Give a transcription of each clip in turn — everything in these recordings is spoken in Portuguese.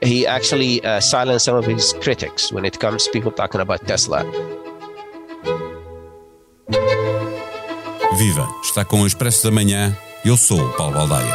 He actually uh, silenced some of his critics when it comes to people talking about Tesla. Viva! Está com o Expresso da Manhã. Eu sou o Paulo Baldaia.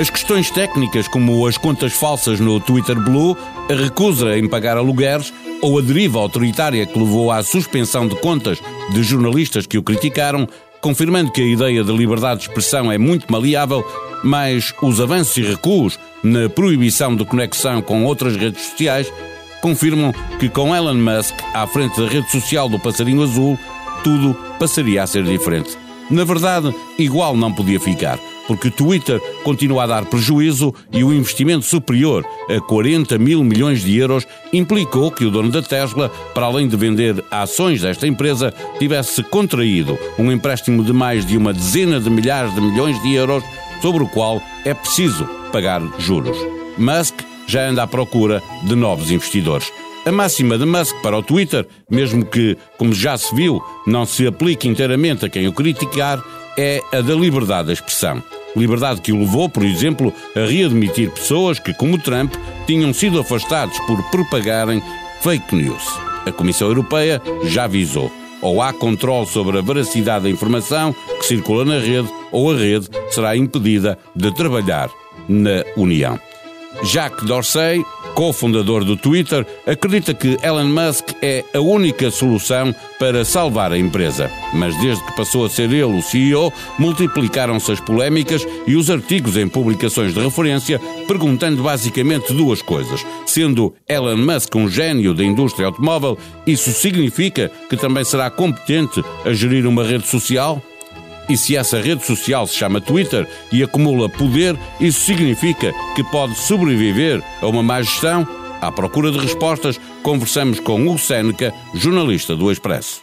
As questões técnicas, como as contas falsas no Twitter Blue, a recusa em pagar alugueres ou a deriva autoritária que levou à suspensão de contas de jornalistas que o criticaram, confirmando que a ideia de liberdade de expressão é muito maleável, mas os avanços e recuos na proibição de conexão com outras redes sociais confirmam que com Elon Musk à frente da rede social do Passarinho Azul, tudo passaria a ser diferente. Na verdade, igual não podia ficar porque o Twitter continua a dar prejuízo e o investimento superior a 40 mil milhões de euros implicou que o dono da Tesla, para além de vender ações desta empresa, tivesse contraído um empréstimo de mais de uma dezena de milhares de milhões de euros, sobre o qual é preciso pagar juros. Musk já anda à procura de novos investidores. A máxima de Musk para o Twitter, mesmo que, como já se viu, não se aplique inteiramente a quem o criticar, é a da liberdade de expressão. Liberdade que o levou, por exemplo, a readmitir pessoas que, como Trump, tinham sido afastados por propagarem fake news. A Comissão Europeia já avisou. Ou há controle sobre a veracidade da informação que circula na rede, ou a rede será impedida de trabalhar na União. Jacques Dorsey cofundador do Twitter, acredita que Elon Musk é a única solução para salvar a empresa. Mas desde que passou a ser ele o CEO, multiplicaram-se as polémicas e os artigos em publicações de referência, perguntando basicamente duas coisas. Sendo Elon Musk um gênio da indústria automóvel, isso significa que também será competente a gerir uma rede social? E se essa rede social se chama Twitter e acumula poder, isso significa que pode sobreviver a uma má gestão? À procura de respostas, conversamos com o Seneca, jornalista do Expresso.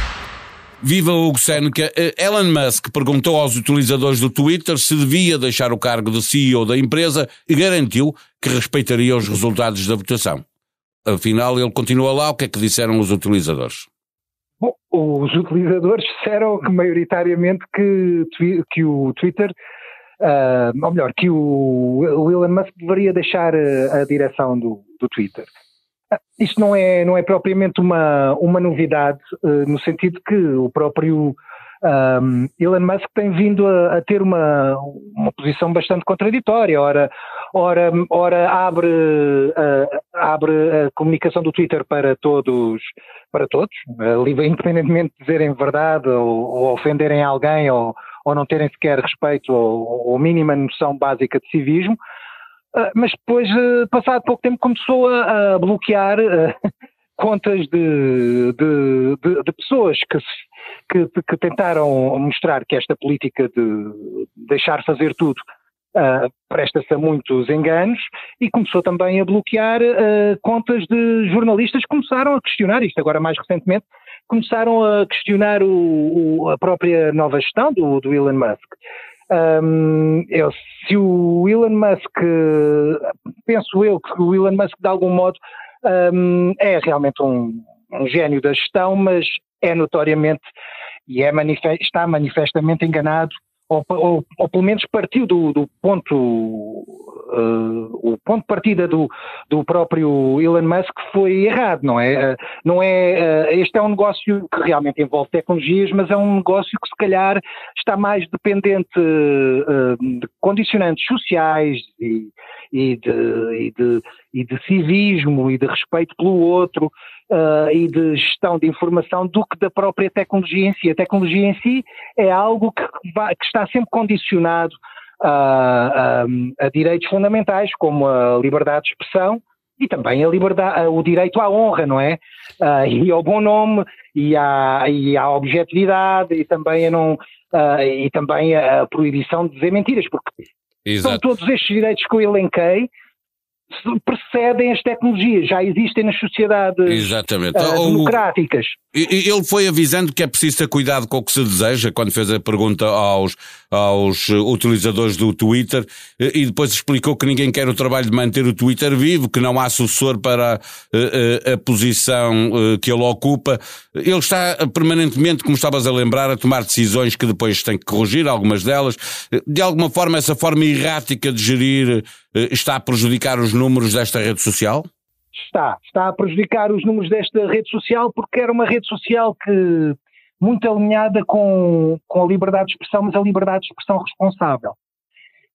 Viva Hugo Seneca. Eh, Elon Musk perguntou aos utilizadores do Twitter se devia deixar o cargo de CEO da empresa e garantiu que respeitaria os resultados da votação. Afinal, ele continua lá. O que é que disseram os utilizadores? Bom, os utilizadores disseram que maioritariamente que, que o Twitter, uh, ou melhor, que o, o Elon Musk deveria deixar a, a direção do, do Twitter. Isto não é, não é propriamente uma, uma novidade, uh, no sentido que o próprio um, Elon Musk tem vindo a, a, ter uma, uma posição bastante contraditória. Ora, ora, ora abre, uh, abre a comunicação do Twitter para todos, para todos, uh, independentemente de dizerem verdade ou, ou ofenderem alguém ou, ou não terem sequer respeito ou, ou mínima noção básica de civismo. Mas depois, uh, passado pouco tempo, começou a, a bloquear uh, contas de, de, de, de pessoas que, que, que, tentaram mostrar que esta política de deixar fazer tudo presta-se a muitos enganos e começou também a bloquear contas de jornalistas que começaram a questionar isto agora mais recentemente começaram a questionar o, o, a própria nova gestão do, do Elon Musk. Um, eu, se o Elon Musk, penso eu que o Elon Musk de algum modo um, é realmente um, um, gênio da gestão, mas é notoriamente e é está manifestamente enganado ou, ou, ou, pelo menos partiu do, do ponto, uh, o ponto de partida do, do próprio Elon Musk foi errado, não é? Uh, não é uh, este é um negócio que realmente envolve tecnologias, mas é um negócio que se calhar está mais dependente de condicionantes sociais e, e, de, e, de, e de civismo e de respeito pelo outro uh, e de gestão de informação do que da própria tecnologia em si. A tecnologia em si é algo que, vai, que está sempre condicionado a, a, a, direitos fundamentais, como a liberdade de expressão e também a liberdade, o direito à honra, não é? Uh, e ao bom nome e à, e à objetividade e também a não uh, e também a proibição de dizer mentiras, porque Exato. São todos estes direitos que eu elenquei precedem as tecnologias, já existem nas sociedades Exatamente. Uh, democráticas. Ele foi avisando que é preciso ter cuidado com o que se deseja quando fez a pergunta aos, aos utilizadores do Twitter e depois explicou que ninguém quer o trabalho de manter o Twitter vivo, que não há sucessor para a, a, a posição que ele ocupa. Ele está permanentemente, como estavas a lembrar, a tomar decisões que depois tem que corrigir, algumas delas. De alguma forma, essa forma errática de gerir está a prejudicar os números desta rede social? Está, está a prejudicar os números desta rede social porque era uma rede social que muito alinhada com, com a liberdade de expressão, mas a liberdade de expressão responsável.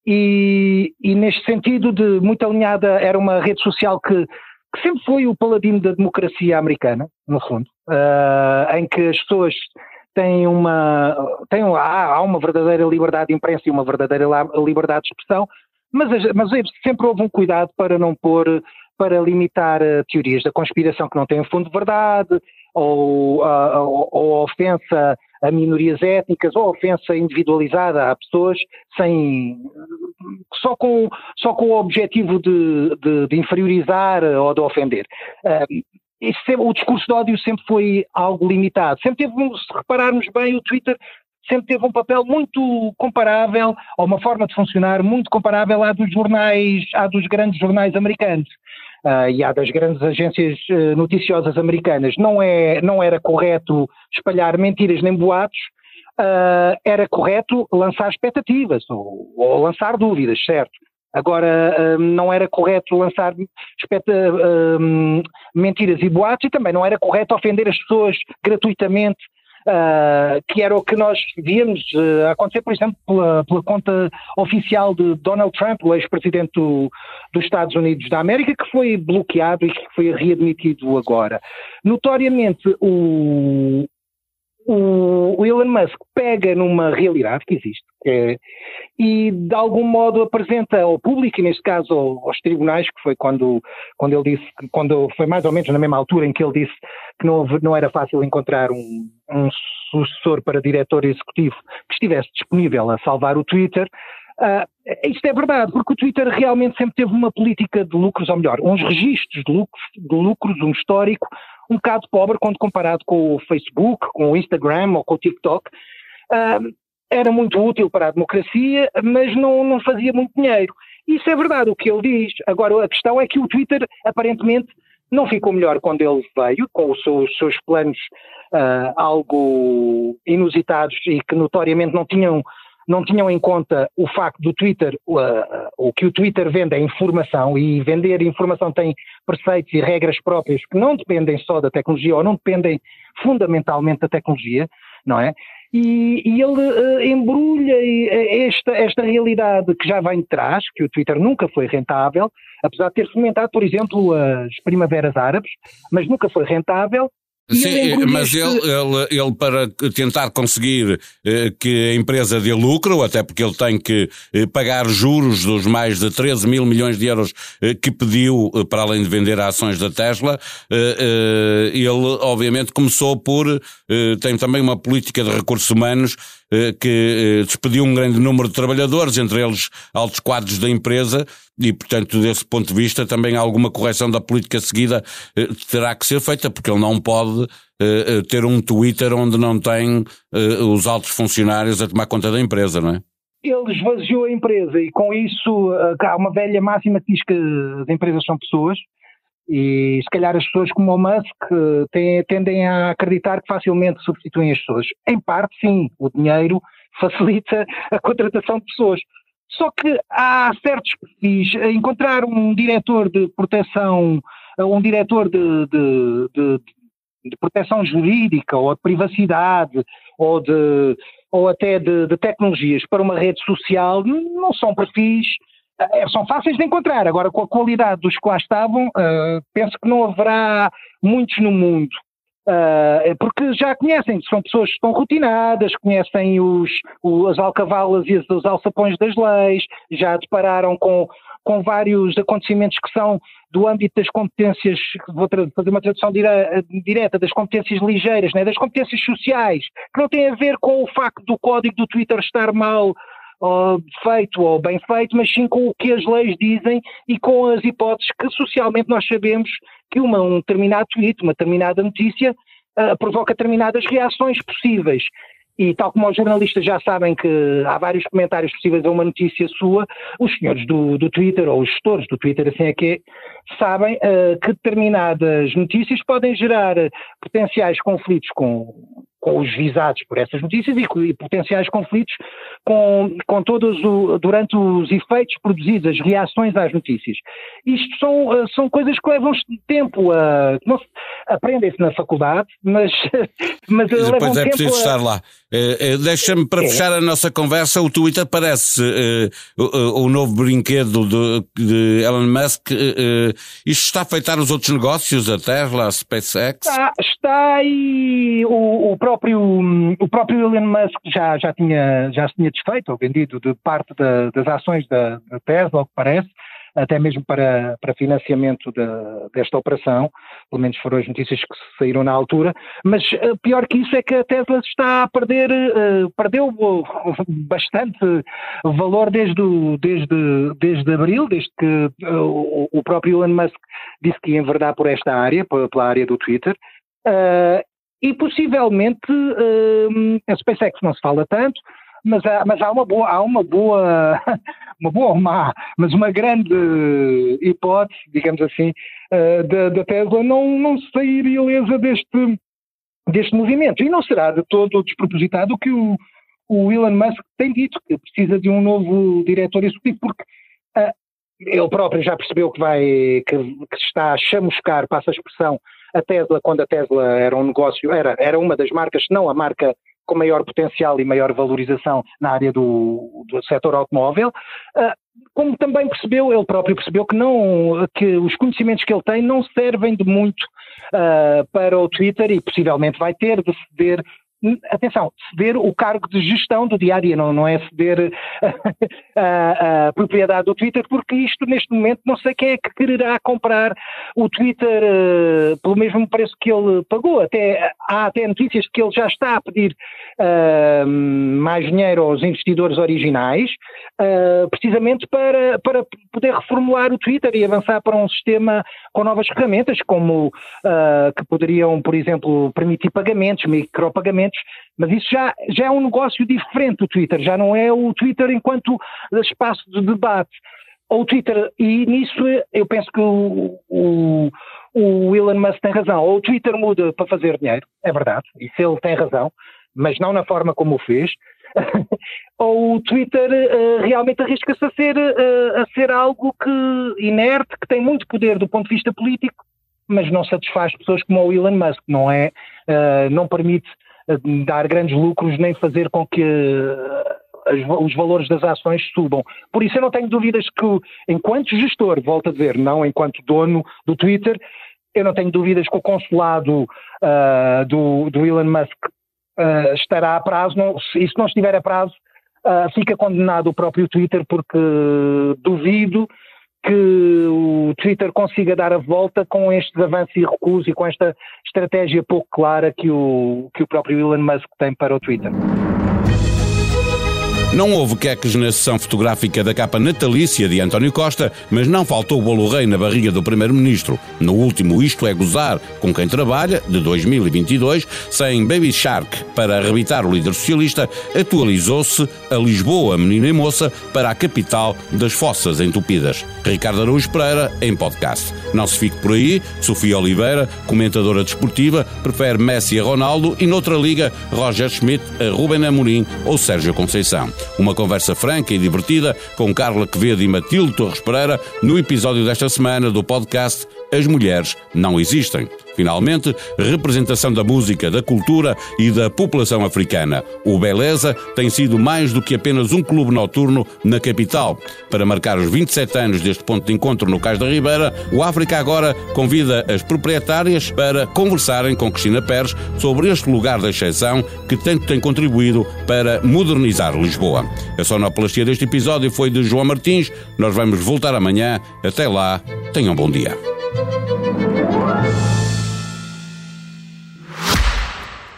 E, e neste sentido de muito alinhada era uma rede social que, que sempre foi o paladino da democracia americana, no fundo, uh, em que as pessoas têm uma, têm, há, há uma verdadeira liberdade de imprensa e uma verdadeira liberdade de expressão, mas, mas sempre houve um cuidado para não pôr, para limitar uh, teorias da conspiração que não têm fundo de verdade, ou, uh, ou, ou ofensa a minorias étnicas, ou ofensa individualizada a pessoas, sem, só, com, só com o objetivo de, de, de inferiorizar ou de ofender. Uh, sempre, o discurso de ódio sempre foi algo limitado. Sempre teve, se repararmos bem, o Twitter sempre teve um papel muito comparável, ou uma forma de funcionar muito comparável à dos jornais, à dos grandes jornais americanos. Uh, e à das grandes agências uh, noticiosas americanas. Não, é, não era correto espalhar mentiras nem boatos, uh, era correto lançar expectativas ou, ou lançar dúvidas, certo? Agora, não era correto lançar mentiras e boatos e também não era correto ofender as pessoas gratuitamente uh, que era o que nós víamos uh, acontecer, por exemplo, pela, pela, conta oficial de Donald Trump, o ex-presidente do, dos Estados Unidos da América, que foi bloqueado e que foi readmitido agora. Notoriamente, o, o Elon Musk pega numa realidade que existe é, e de algum modo apresenta ao público, e neste caso aos tribunais, que foi quando, quando ele disse, quando foi mais ou menos na mesma altura em que ele disse que não, não era fácil encontrar um, um sucessor para diretor executivo que estivesse disponível a salvar o Twitter, Uh, isto é verdade, porque o Twitter realmente sempre teve uma política de lucros, ou melhor, uns registros de lucros, de lucros um histórico um bocado pobre quando comparado com o Facebook, com o Instagram ou com o TikTok. Uh, era muito útil para a democracia, mas não, não fazia muito dinheiro. Isso é verdade, o que ele diz. Agora, a questão é que o Twitter, aparentemente, não ficou melhor quando ele veio, com os seus, seus planos uh, algo inusitados e que notoriamente não tinham não tinham em conta o facto do Twitter, o, que o Twitter vende é informação e vender informação tem preceitos e regras próprias que não dependem só da tecnologia ou não dependem fundamentalmente da tecnologia, não é? E, e ele uh, embrulha eh, esta, esta realidade que já vem de trás, que o Twitter nunca foi rentável, apesar de ter fomentado, por exemplo, as primaveras árabes, mas nunca foi rentável, Sim, mas ele, ele, ele, para tentar conseguir eh, que a empresa dê lucro, até porque ele tem que eh, pagar juros dos mais de 13 mil milhões de euros eh, que pediu, eh, para além de vender ações da Tesla, eh, eh, ele obviamente começou por, tem também uma política de recursos humanos que despediu um grande número de trabalhadores, entre eles altos quadros da empresa, e, portanto, desse ponto de vista, também alguma correção da política seguida eh, terá que ser feita, porque ele não pode eh, eh, ter um Twitter onde não tem os altos funcionários a tomar conta da empresa, não é? Ele esvaziou a empresa e com isso há uma velha máxima que diz que as empresas são pessoas e se calhar as pessoas como o Musk têm, tendem a acreditar que facilmente substituem as pessoas. Em parte, sim, o dinheiro facilita a contratação de pessoas. Só que há certos perfis, encontrar um diretor de proteção, um diretor de, de, de, de proteção jurídica ou de privacidade ou, de, ou até de tecnologias para uma rede social não são perfis eh, são fáceis de encontrar. Agora, com a qualidade dos que lá estavam, uh, penso que não haverá muitos no mundo. Uh, porque já conhecem, são pessoas que estão rotinadas, conhecem os, os, as alcavalas e os alçapões das leis, já depararam com, com vários acontecimentos que são do âmbito das competências, vou fazer uma tradução dire, direta, das competências ligeiras, né, das competências sociais, que não têm a ver com o facto do código do Twitter estar mal feito ou bem feito, mas sim com o que as leis dizem e com as hipóteses que socialmente nós sabemos que uma, um determinado tweet, uma determinada notícia uh, provoca determinadas reações possíveis. E tal como os jornalistas já sabem que há vários comentários possíveis a uma notícia sua, os senhores do, do Twitter, ou os gestores do Twitter, assim é que é, sabem uh, que determinadas notícias podem gerar potenciais conflitos com, com os visados por essas notícias e, e potenciais conflitos com, com todos o, durante os efeitos produzidos, as reações às notícias. Isto são, eh, são coisas que levam tempo a. Aprendem-se na faculdade, mas. mas Depois levam é preciso a, estar lá. Uh, Deixa-me, para É. fechar a nossa conversa, o Twitter parece uh, o, o novo brinquedo de, de Elon Musk. Isto está a afetar os outros negócios, a Tesla, a SpaceX? Está, está e o, o próprio, o próprio Elon Musk já, já, tinha, já se tinha desfeito ou vendido de parte da- das ações da, da Tesla, ao que parece, até mesmo para, para financiamento da- desta operação, pelo menos foram as notícias que saíram na altura, mas eh, pior que isso é que a Tesla está a perder, eh, perdeu eh, bastante valor desde, o- desde, desde abril, desde que eh, o, próprio Elon Musk disse que ia enverdar por esta área, pela área do Twitter, Uh, e possivelmente uh, a SpaceX não se fala tanto, mas há, mas há uma boa, há uma boa, uma boa ou má, mas uma grande hipótese, digamos assim, uh, da, da Tesla não, não sair ilesa deste, deste movimento. E não será de todo despropositado o que o, o Elon Musk tem dito, que precisa de um novo diretor executivo, porque uh, ele próprio já percebeu que vai, que, que está a chamuscar, passa a expressão, a Tesla, quando a Tesla era um negócio, era, era uma das marcas, se não a marca com maior potencial e maior valorização na área do, do setor automóvel, uh, como também percebeu, ele próprio percebeu que não, que os conhecimentos que ele tem não servem de muito uh, para o Twitter e possivelmente vai ter de ceder atenção, ceder o cargo de gestão do diário, não, não é ceder a, a, a, propriedade do Twitter, porque isto neste momento não sei quem é que quererá comprar o Twitter uh, pelo mesmo preço que ele pagou. Até, há até notícias de que ele já está a pedir uh, mais dinheiro aos investidores originais, uh, precisamente para, para poder reformular o Twitter e avançar para um sistema com novas ferramentas, como que poderiam, por exemplo, permitir pagamentos, micropagamentos, mas isso já, já é um negócio diferente do Twitter, já não é o Twitter enquanto espaço de debate. Ou o Twitter, e nisso eu penso que o, o, o Elon Musk tem razão, ou o Twitter muda para fazer dinheiro, é verdade, isso ele tem razão, mas não na forma como o fez, ou o Twitter uh, realmente arrisca-se a ser, uh, a ser algo que inerte, que tem muito poder do ponto de vista político, mas não satisfaz pessoas como o Elon Musk, não é, uh, não permite dar grandes lucros nem fazer com que os valores das ações subam. Por isso eu não tenho dúvidas que, enquanto gestor, volto a dizer, não enquanto dono do Twitter, eu não tenho dúvidas que o consulado uh, do, do, Elon Musk uh, estará a prazo. Não, se isso não estiver a prazo, uh, fica condenado o próprio Twitter, porque duvido que o Twitter consiga dar a volta com estes avanços e recuos e com esta estratégia pouco clara que o, que o próprio Elon Musk tem para o Twitter. Não houve queques na sessão fotográfica da capa natalícia de António Costa, mas não faltou o bolo rei na barriga do Primeiro-Ministro. No último Isto é Gozar com quem trabalha, de 2022, sem Baby Shark para arrebitar o líder socialista, atualizou-se a Lisboa, menina e moça, para a capital das fossas entupidas. Ricardo Araújo Pereira, em podcast. Não se fique por aí, Sofia Oliveira, comentadora desportiva, prefere Messi a Ronaldo e noutra liga, Roger Schmidt a Ruben Amorim ou Sérgio Conceição. Uma conversa franca e divertida com Carla Quevedo e Matilde Torres Pereira no episódio desta semana do podcast As Mulheres Não Existem. Finalmente, representação da música, da cultura e da população africana. O Beleza tem sido mais do que apenas um clube noturno na capital. Para marcar os 27 anos deste ponto de encontro no Cais da Ribeira, o África agora convida as proprietárias para conversarem com Cristina Pérez sobre este lugar da exceção que tanto tem contribuído para modernizar Lisboa. A sonoplastia deste episódio foi de João Martins. Nós vamos voltar amanhã. Até lá, tenham um bom dia.